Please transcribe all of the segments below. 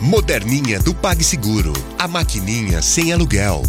Moderninha do PagSeguro. A maquininha sem aluguel.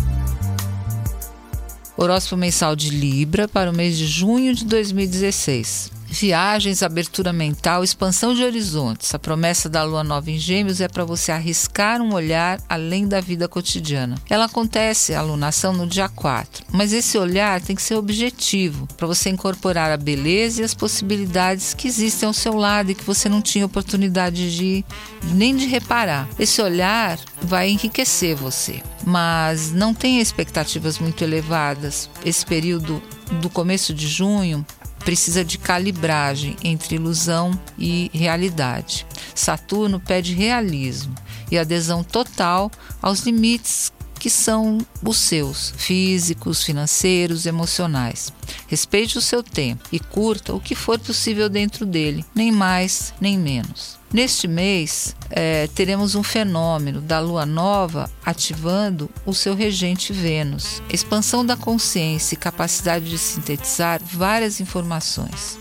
Horóscopo mensal de Libra para o mês de junho de 2016. Viagens, abertura mental, expansão de horizontes. A promessa da lua nova em Gêmeos é para você arriscar um olhar além da vida cotidiana. Ela acontece, a alunação, no dia 4, mas esse olhar tem que ser objetivo, para você incorporar a beleza e as possibilidades que existem ao seu lado e que você não tinha oportunidade de nem de reparar. Esse olhar vai enriquecer você, mas não tenha expectativas muito elevadas. Esse período do começo de junho precisa de calibragem entre ilusão e realidade. Saturno pede realismo e adesão total aos limites que são os seus, físicos, financeiros, emocionais. Respeite o seu tempo e curta o que for possível dentro dele, nem mais nem menos. Neste mês, é, teremos um fenômeno da lua nova ativando o seu regente Vênus, expansão da consciência e capacidade de sintetizar várias informações.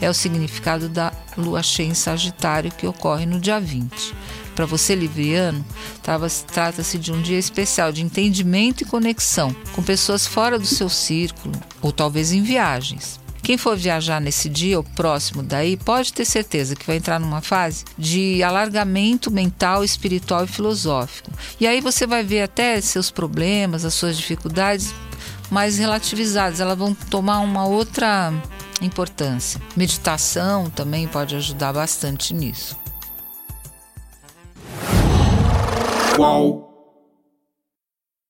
É o significado da lua cheia em Sagitário que ocorre no dia 20. Para você, libriano, trata-se de um dia especial de entendimento e conexão com pessoas fora do seu círculo ou talvez em viagens. Quem for viajar nesse dia ou próximo daí, pode ter certeza que vai entrar numa fase de alargamento mental, espiritual e filosófico. E aí você vai ver até seus problemas, as suas dificuldades mais relativizadas, elas vão tomar uma outra importância. Meditação também pode ajudar bastante nisso. whoa.